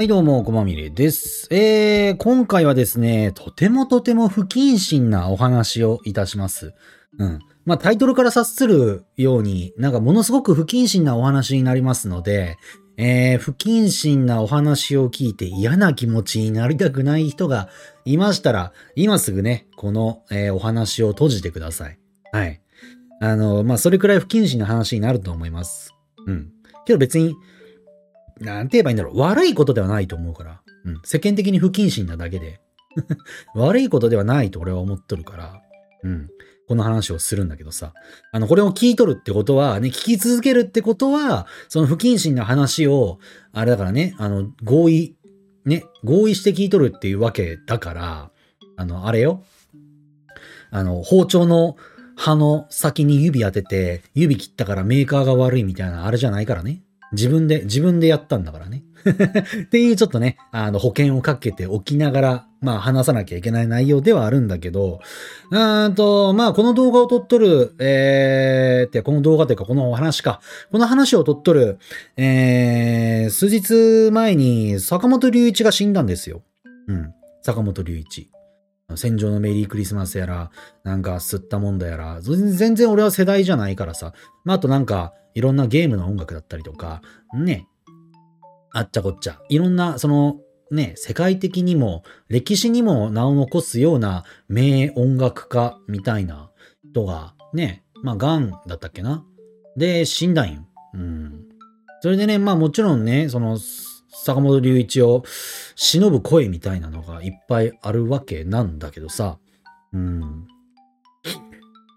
はい、どうも、こまみれです。えー、今回はですね、とてもとても不謹慎なお話をいたします。うん。まあ、タイトルから察するように、なんかものすごく不謹慎なお話になりますので、えー、不謹慎なお話を聞いて嫌な気持ちになりたくない人がいましたら、今すぐね、この、えーお話を閉じてください。はい。あの、まあ、それくらい不謹慎な話になると思います。うん。けど別に、なんて言えばいいんだろう。悪いことではないと思うから。うん。世間的に不謹慎なだけで。悪いことではないと俺は思っとるから。うん。この話をするんだけどさ。あの、これを聞いとるってことは、ね、聞き続けるってことは、その不謹慎な話を、あれだからね、あの、合意、ね、合意して聞いとるっていうわけだから、あの、あれよ。あの、包丁の刃の先に指当てて、指切ったからメーカーが悪いみたいな、あれじゃないからね。自分で、自分でやったんだからね。っていうちょっとね、あの、保険をかけておきながら、まあ話さなきゃいけない内容ではあるんだけど、うんと、まあこの動画を撮っとる、えー、って、この動画というかこのお話か。この話を撮っとる、えー、数日前に坂本龍一が死んだんですよ。うん。坂本龍一。戦場のメリークリスマスやら、なんか吸ったもんだやら、全然俺は世代じゃないからさ。まあ、あとなんか、いろんなゲームの音楽だったりとか、ね。あっちゃこっちゃ。いろんな、その、ね、世界的にも、歴史にも名を残すような名音楽家みたいな人が、ね、まあ、癌だったっけな。で、死んだんよ。うん。それでね、まあもちろんね、その、坂本龍一を忍ぶ声みたいなのがいっぱいあるわけなんだけどさ。うん。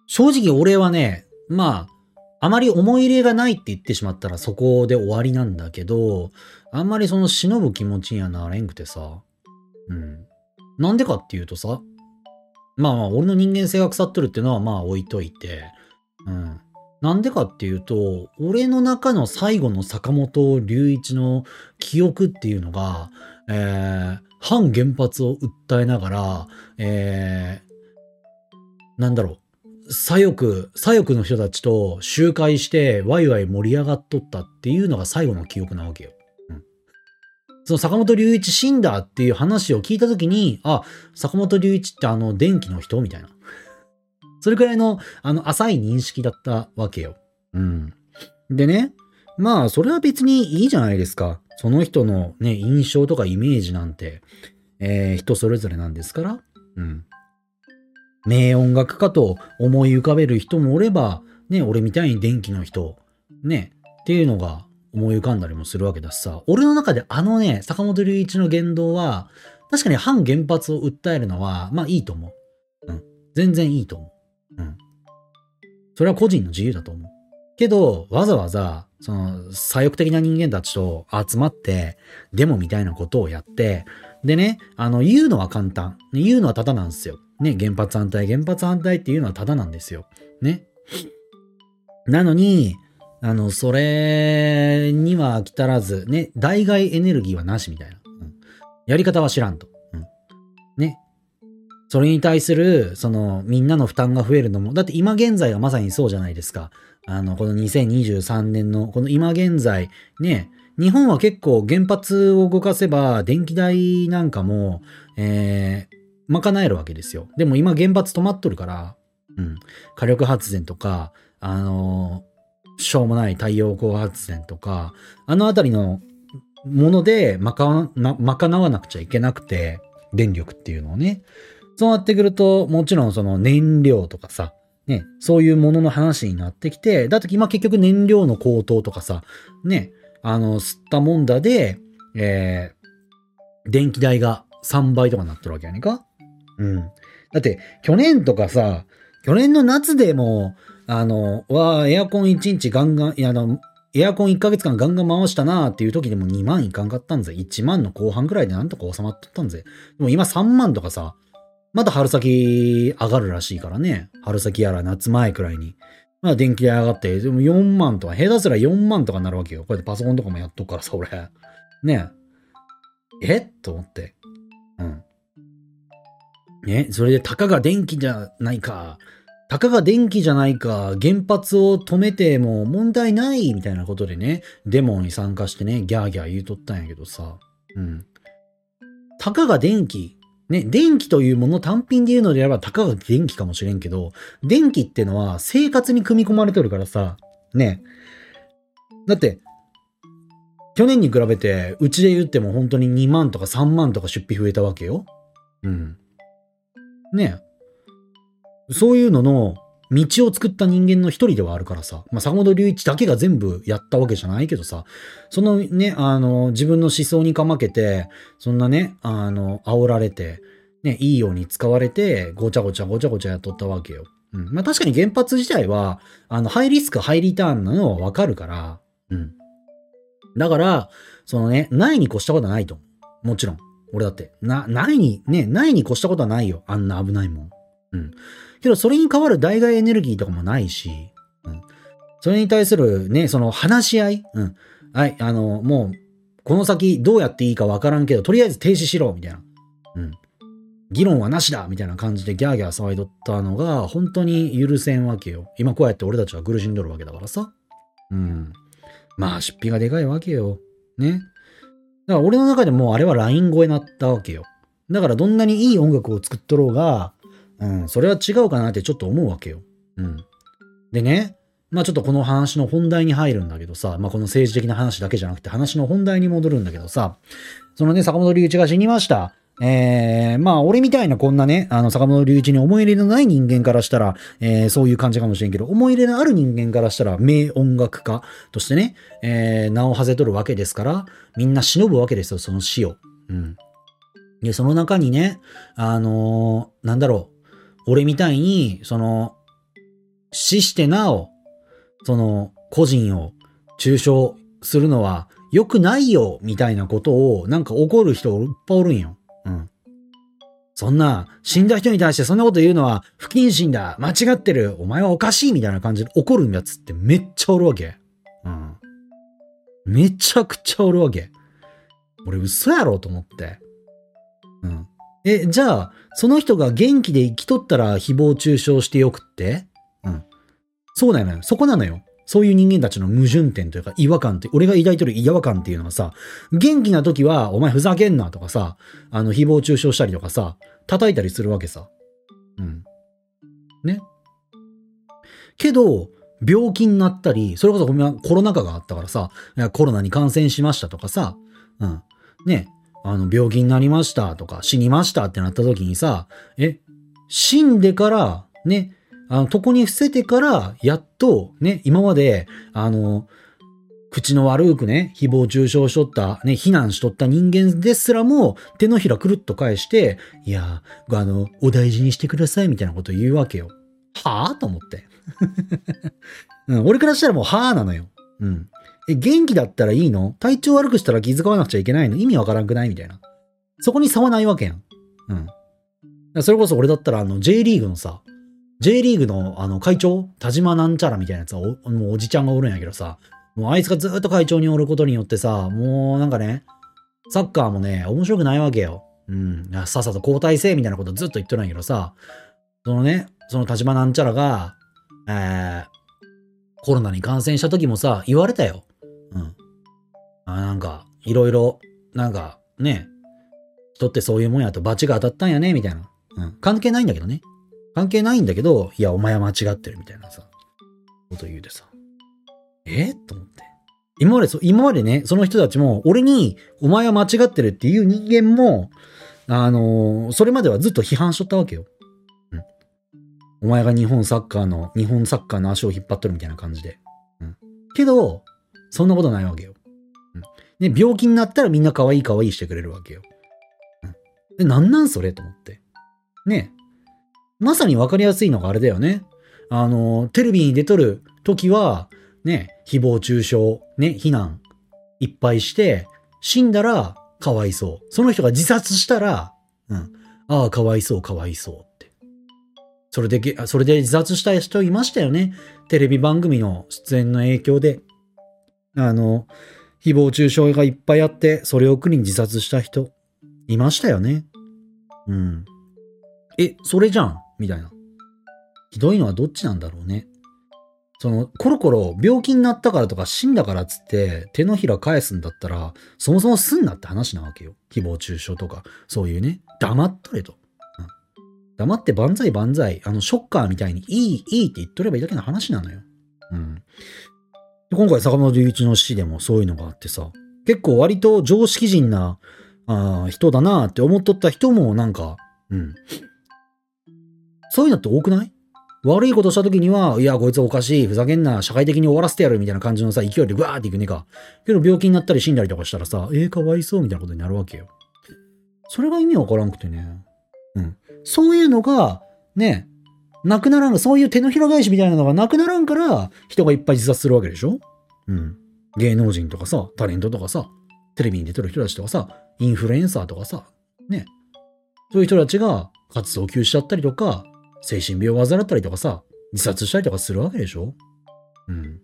正直俺はね、まあ、あまり思い入れがないって言ってしまったらそこで終わりなんだけど、あんまりその忍ぶ気持ちにはなれんくてさ。うん。なんでかっていうとさ、まあまあ俺の人間性が腐っとるっていうのはまあ置いといて、うん。なんでかっていうと、俺の中の最後の坂本龍一の記憶っていうのが、えー、反原発を訴えながら、えー、なんだろう、左翼、左翼の人たちと集会してワイワイ盛り上がっとったっていうのが最後の記憶なわけよ。うん。その坂本龍一死んだっていう話を聞いたときに、あ、坂本龍一ってあの電気の人みたいな。それくらいの、あの、浅い認識だったわけよ。うん。でね、まあ、それは別にいいじゃないですか。その人のね、印象とかイメージなんて、えー人それぞれなんですから。うん。名音楽家と思い浮かべる人もおれば、ね、俺みたいに電気の人、ね、っていうのが思い浮かんだりもするわけだしさ。俺の中であのね、坂本龍一の言動は、確かに反原発を訴えるのは、まあいいと思う。うん。全然いいと思う。うん。それは個人の自由だと思う。けど、わざわざ、その、左翼的な人間たちと集まって、デモみたいなことをやって、でね、あの、言うのは簡単。言うのはただなんですよ。ね、原発反対、原発反対っていうのはただなんですよ。ね。なのに、あの、それには来たらず、ね、代替エネルギーはなしみたいな。うんやり方は知らんと。うんね。それに対する、その、みんなの負担が増えるのも、だって今現在はまさにそうじゃないですか。あの、この2023年の、この今現在、ね、日本は結構原発を動かせば、電気代なんかも、えー、賄えるわけですよ。でも今原発止まっとるから、うん、火力発電とか、あのしょうもない太陽光発電とか、あのあたりのもので賄な賄わなくちゃいけなくて、電力っていうのをね。そうなってくると、もちろんその燃料とかさ、ね、そういうものの話になってきて、だって今結局燃料の高騰とかさ、ね、あの、吸ったもんだで、えー、電気代が3倍とかなってるわけやねんか？うん。だって、去年とかさ、去年の夏でも、あの、わあ、エアコン1日ガンガン、いや、あの、エアコン1ヶ月間ガンガン回したなーっていう時でも2万いかんかったんぜ。1万の後半くらいでなんとか収まっとったんぜ。でも今3万とかさ、まだ春先上がるらしいからね。春先やら夏前くらいに。まあ電気代上がって、でも4万とか、下手すら4万とかになるわけよ。こうやってパソコンとかもやっとくからさ、俺。ねえ。え？と思って。うん。ね、それでたかが電気じゃないか。たかが電気じゃないか。原発を止めても問題ないみたいなことでね、デモに参加してね、ギャーギャー言うとったんやけどさ。うん。たかが電気。ね、電気というもの単品で言うのであれば、たかが電気かもしれんけど、電気ってのは生活に組み込まれてるからさ、ね。だって、去年に比べて、うちで言っても本当に2万とか3万とか出費増えたわけよ。うん。ねそういうのの道を作った人間の一人ではあるからさ。まあ、坂本龍一だけが全部やったわけじゃないけどさ。そのね、あの、自分の思想にかまけて、そんなね、あの、煽られて、ね、いいように使われて、ごちゃごちゃごちゃごちゃやっとったわけよ。うん。まあ、確かに原発自体は、あの、ハイリスク、ハイリターンなのはわかるから、うん。だから、そのね、ないに越したことはないと。もちろん。俺だって。な、ないに、ね、ないに越したことはないよ。あんな危ないもん。うん。けど、それに代わる代替エネルギーとかもないし、うん。それに対するね、その話し合いうん。はい、あの、もう、この先どうやっていいかわからんけど、とりあえず停止しろみたいな。うん。議論はなしだみたいな感じでギャーギャー騒いどったのが、本当に許せんわけよ。今こうやって俺たちは苦しんどるわけだからさ。うん。まあ、出費がでかいわけよ。ね。だから俺の中でもうあれはライン超えなったわけよ。だからどんなにいい音楽を作っとろうが、うん、それは違うかなってちょっと思うわけよ。うん。でね、まあちょっとこの話の本題に入るんだけどさ、まあこの政治的な話だけじゃなくて話の本題に戻るんだけどさ、そのね、坂本龍一が死にました。えー、まあ俺みたいなこんなね、あの坂本龍一に思い入れのない人間からしたら、えー、そういう感じかもしれんけど、思い入れのある人間からしたら名音楽家としてね、えー、名を馳せとるわけですから、みんな忍ぶわけですよ、その死を。うん。で、その中にね、あのーなんだろう、俺みたいに、その、死してなお、その、個人を中傷するのは良くないよ、みたいなことを、なんか怒る人いっぱいおるんよ。うん。そんな、死んだ人に対してそんなこと言うのは不謹慎だ、間違ってる、お前はおかしい、みたいな感じで怒るんやつってめっちゃおるわけ。うん。めちゃくちゃおるわけ。俺嘘やろと思って。うん。え、じゃあ、その人が元気で生きとったら誹謗中傷してよくって？うん。そうなのよ。そこなのよ。そういう人間たちの矛盾点というか違和感って、俺が抱いてる違和感っていうのはさ、元気な時は、お前ふざけんなとかさ、あの、誹謗中傷したりとかさ、叩いたりするわけさ。うん。ね。けど、病気になったり、それこそごめんコロナ禍があったからさ、コロナに感染しましたとかさ、うん。ね、あの、病気になりましたとか、死にましたってなった時にさ、え、死んでから、ね、あの、床に伏せてから、やっと、ね、今まで、あの、口の悪くね、誹謗中傷しとった、ね、非難しとった人間ですらも、手のひらくるっと返して、いや、あの、お大事にしてくださいみたいなこと言うわけよ。はぁ？と思って。うん、俺からしたらもう、はぁなのよ。うん。え、元気だったらいいの？体調悪くしたら気遣わなくちゃいけないの？意味わからんくない？みたいな。そこに差はないわけやん。うん。それこそ俺だったら、あの、J リーグのさ、J リーグのあの会長、田島なんちゃらみたいなやつはお、もうおじちゃんがおるんやけどさ、もうあいつがずっと会長におることによってさ、もうなんかね、サッカーもね、面白くないわけよ。うん。さっさと交代せみたいなことずっと言ってるんやけどさ、そのね、その田島なんちゃらが、えー、コロナに感染した時もさ、言われたよ。あ、なんか、いろいろ、なんか、ね、人ってそういうもんやと罰が当たったんやね、みたいな。うん。関係ないんだけどね。関係ないんだけど、いや、お前は間違ってるみたいなさ、こと言うでさ。え？と思って。今までそ、今までね、その人たちも、俺に、お前は間違ってるっていう人間も、あのーそれまではずっと批判しとったわけよ。うん。お前が日本サッカーの、日本サッカーの足を引っ張っとるみたいな感じで。うん。けど、そんなことないわけよ。うん。ね、病気になったらみんな可愛い可愛いしてくれるわけよ。で、なんなんそれと思って。ね。まさにわかりやすいのがあれだよね。あの、テレビに出とる時は、ね、誹謗中傷、ね、非難、いっぱいして、死んだら、かわいそう。その人が自殺したら、うん、ああ、かわいそう、かわいそうって。それで、それで自殺した人いましたよね。テレビ番組の出演の影響で。あの、誹謗中傷がいっぱいあって、それを苦に自殺した人、いましたよね。うん。え、それじゃん？みたいな。ひどいのはどっちなんだろうね。その、コロコロ病気になったからとか死んだからっつって手のひら返すんだったら、そもそもすんなって話なわけよ。誹謗中傷とか、そういうね、黙っとれと。うん、黙って万歳万歳、あの、ショッカーみたいにいい、いいって言っとればいいだけの話なのよ。うん。今回坂本龍一の死でもそういうのがあってさ、結構割と常識人なあ人だなって思っとった人もなんか、うん。そういうのって多くない？悪いことした時には、いや、こいつおかしい、ふざけんな、社会的に終わらせてやるみたいな感じのさ、勢いでグワーっていくねか。けど病気になったり死んだりとかしたらさ、えー、かわいそうみたいなことになるわけよ。それが意味わからんくてね。うん。そういうのが、ね、なくならん、そういう手のひら返しみたいなのがなくならんから、人がいっぱい自殺するわけでしょ？うん。芸能人とかさ、タレントとかさ、テレビに出てる人たちとかさ、インフルエンサーとかさ、ね。そういう人たちが活動休止しちゃったりとか、精神病を患ったりとかさ、自殺したりとかするわけでしょ？うん。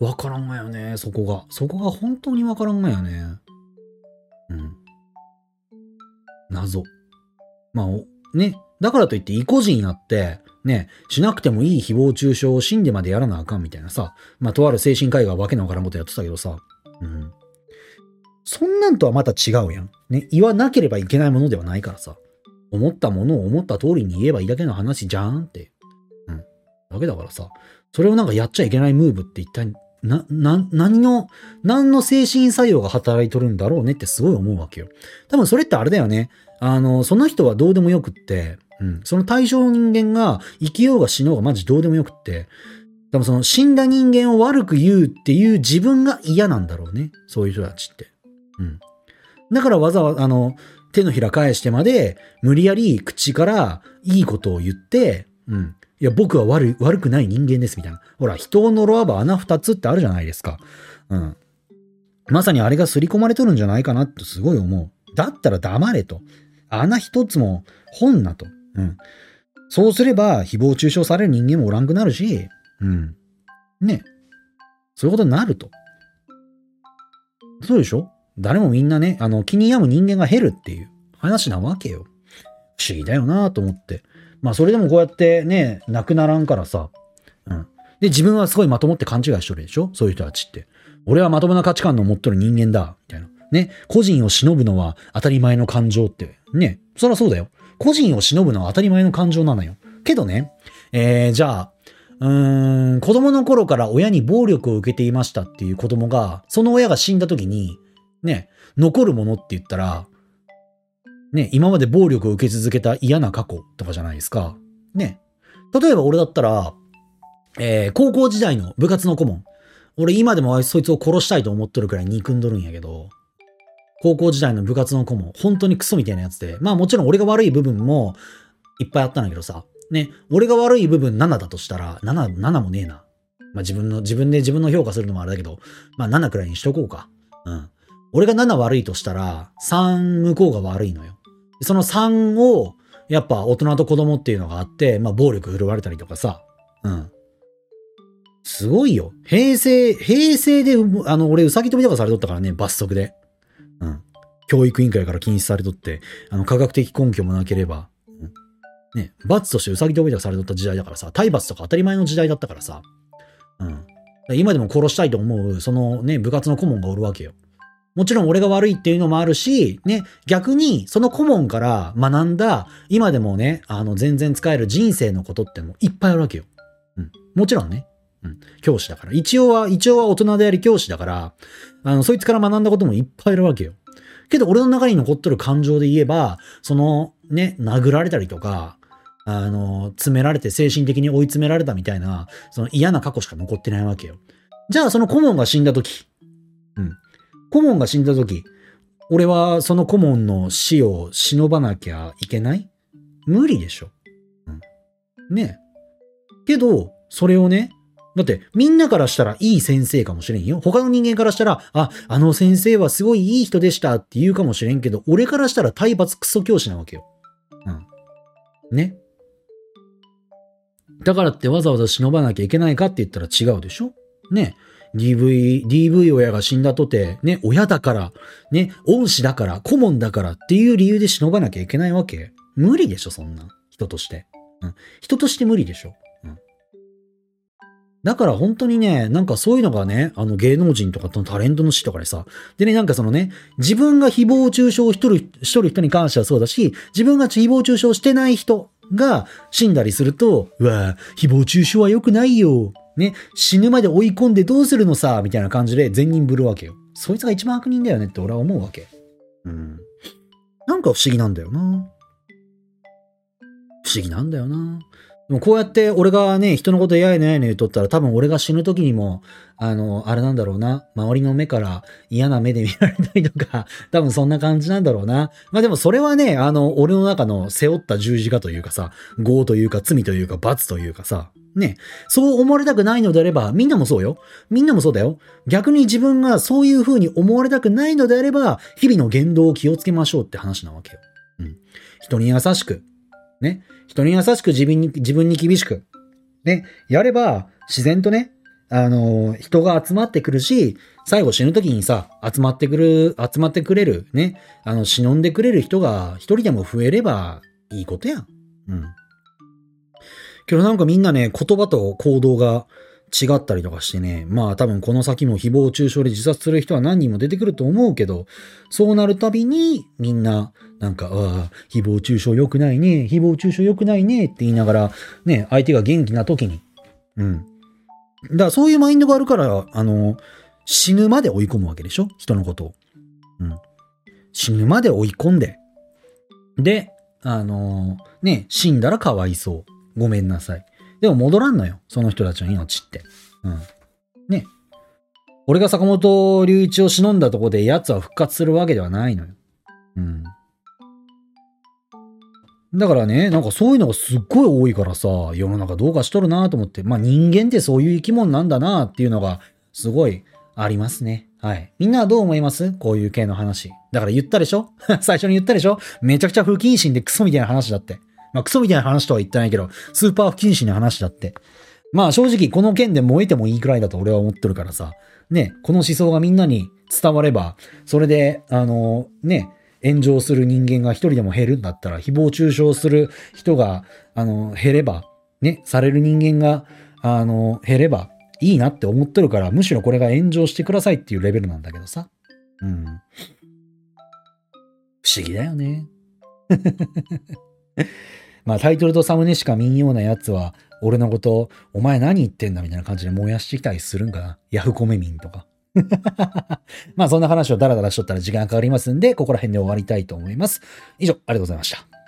わからんがよね、そこが。そこが本当にわからんがよね。うん。謎。まあ、ね。だからといって意固地になって、ね、しなくてもいい誹謗中傷を死んでまでやらなあかんみたいなさ。まあ、とある精神科医がわけのわからんことやってたけどさ。うん。そんなんとはまた違うやん。ね。言わなければいけないものではないからさ。思ったものを思った通りに言えばいいだけの話じゃんって。うん。だけだからさ、それをなんかやっちゃいけないムーブって一体、な、な、何の、何の精神作用が働いとるんだろうねってすごい思うわけよ。多分それってあれだよね。あの、その人はどうでもよくって、うん。その対象人間が生きようが死のうがマジどうでもよくって、多分その死んだ人間を悪く言うっていう自分が嫌なんだろうね。そういう人たちって。うん。だからわざわざ、あの、手のひら返してまで、無理やり口からいいことを言って、うん。いや、僕は悪、悪くない人間です、みたいな。ほら、人を呪わば穴二つってあるじゃないですか。うん。まさにあれが刷り込まれとるんじゃないかなってすごい思う。だったら黙れと。穴一つも本なと。うん。そうすれば、誹謗中傷される人間もおらんくなるし、うん。ね。そういうことになると。そうでしょ？誰もみんなね、あの、気に病む人間が減るっていう話なわけよ。不思議だよなと思って。まあ、それでもこうやってね、亡くならんからさ。うん。で、自分はすごいまともって勘違いしとるでしょ？そういう人たちって。俺はまともな価値観の持っとる人間だ。みたいな。ね。個人を忍ぶのは当たり前の感情って。ね。そりゃそうだよ。個人を忍ぶのは当たり前の感情なのよ。けどね、えー、じゃあ、うーん、子供の頃から親に暴力を受けていましたっていう子供が、その親が死んだ時に、ね、残るものって言ったら、ね、今まで暴力を受け続けた嫌な過去とかじゃないですか。ね。例えば俺だったら、えー、高校時代の部活の顧問。俺今でもそいつを殺したいと思っとるくらい憎んどるんやけど、高校時代の部活の顧問、本当にクソみたいなやつで、まあもちろん俺が悪い部分もいっぱいあったんだけどさ、ね、俺が悪い部分7だとしたら、7、7もねえな。まあ自分の、自分で自分の評価するのもあれだけど、まあ7くらいにしとこうか。うん。俺が7悪いとしたら、3向こうが悪いのよ。その3を、やっぱ大人と子供っていうのがあって、まあ暴力振るわれたりとかさ。うん。すごいよ。平成、平成で、あの、俺、うさぎ飛びとかされとったからね、罰則で。うん。教育委員会から禁止されとって、あの、科学的根拠もなければ、うん、ね、罰としてうさぎ飛びとかされとった時代だからさ、体罰とか当たり前の時代だったからさ、うん。今でも殺したいと思う、そのね、部活の顧問がおるわけよ。もちろん俺が悪いっていうのもあるし、ね、逆にその顧問から学んだ、今でもね、あの、全然使える人生のことってもいっぱいあるわけよ。うん。もちろんね。うん。教師だから。一応は、一応は大人であり教師だから、あの、そいつから学んだこともいっぱいあるわけよ。けど俺の中に残っとる感情で言えば、その、ね、殴られたりとか、あの、詰められて精神的に追い詰められたみたいな、その嫌な過去しか残ってないわけよ。じゃあその顧問が死んだ時、うん。顧問が死んだ時、俺はその顧問の死を忍ばなきゃいけない？無理でしょ。うん。ねけど、それをね、だってみんなからしたらいい先生かもしれんよ。他の人間からしたら、あ、あの先生はすごいいい人でしたって言うかもしれんけど、俺からしたら体罰クソ教師なわけよ。うん。ね。だからってわざわざ忍ばなきゃいけないかって言ったら違うでしょ？ね。DV、DV 親が死んだとて、ね、親だから、ね、恩師だから、顧問だからっていう理由で忍ばなきゃいけないわけ無理でしょ、そんな。人として。うん。人として無理でしょ。だから本当にね、なんかそういうのがね、あの芸能人とかとタレントの死とかでさ、でね、なんかそのね、自分が誹謗中傷しとる、しとる人に関してはそうだし、自分が誹謗中傷してない人が死んだりすると、うわ誹謗中傷は良くないよ。ね、死ぬまで追い込んでどうするのさ、みたいな感じで全人ぶるわけよ。そいつが一番悪人だよねって俺は思うわけ。うん。なんか不思議なんだよな。不思議なんだよな。でもこうやって俺がね、人のことやいのやいの言うとったら多分俺が死ぬ時にも、あの、あれなんだろうな。周りの目から嫌な目で見られたりとか、多分そんな感じなんだろうな。まあでもそれはね、あの、俺の中の背負った十字架というかさ、業というか罪というか罰というかさ、ね、そう思われたくないのであれば、みんなもそうよ。みんなもそうだよ。逆に自分がそういう風に思われたくないのであれば、日々の言動を気をつけましょうって話なわけよ。うん。人に優しく、ね。人に優しく自分に、自分に厳しく。ね。やれば、自然とね、あの、人が集まってくるし、最後死ぬ時にさ、集まってくる、集まってくれる、ね。あの、忍んでくれる人が一人でも増えればいいことやん。うん。けどなんかみんなね、言葉と行動が違ったりとかしてね、まあ多分この先も誹謗中傷で自殺する人は何人も出てくると思うけど、そうなるたびにみんな、なんか、ああ、誹謗中傷良くないね、誹謗中傷良くないねって言いながら、ね、相手が元気な時に、うん。だからそういうマインドがあるから、あの、死ぬまで追い込むわけでしょ？人のことを。うん。死ぬまで追い込んで。で、あのね、死んだらかわいそう。ごめんなさい。でも戻らんのよ。その人たちの命って。うん。ね。俺が坂本龍一を忍んだとこで奴は復活するわけではないのよ。うん。だからね、なんかそういうのがすっごい多いからさ、世の中どうかしとるなと思って、まあ人間ってそういう生き物なんだなっていうのがすごいありますね。はい。みんなはどう思います？こういう系の話。だから言ったでしょ？最初に言ったでしょ？めちゃくちゃ不謹慎でクソみたいな話だって。まあ、クソみたいな話とは言ってないけど、スーパー不謹慎な話だって。まあ正直この件で燃えてもいいくらいだと俺は思ってるからさ。ね、この思想がみんなに伝われば、それで、あの、ね、炎上する人間が一人でも減るんだったら、誹謗中傷する人が、あの、減れば、ね、される人間が、あの、減ればいいなって思ってるから、むしろこれが炎上してくださいっていうレベルなんだけどさ。うん。不思議だよね。まあタイトルとサムネしか見んようなやつは、俺のこと、お前何言ってんだみたいな感じで燃やしてきたりするんかな。ヤフコメ民とか。まあそんな話をダラダラしとったら時間かかりますんで、ここら辺で終わりたいと思います。以上、ありがとうございました。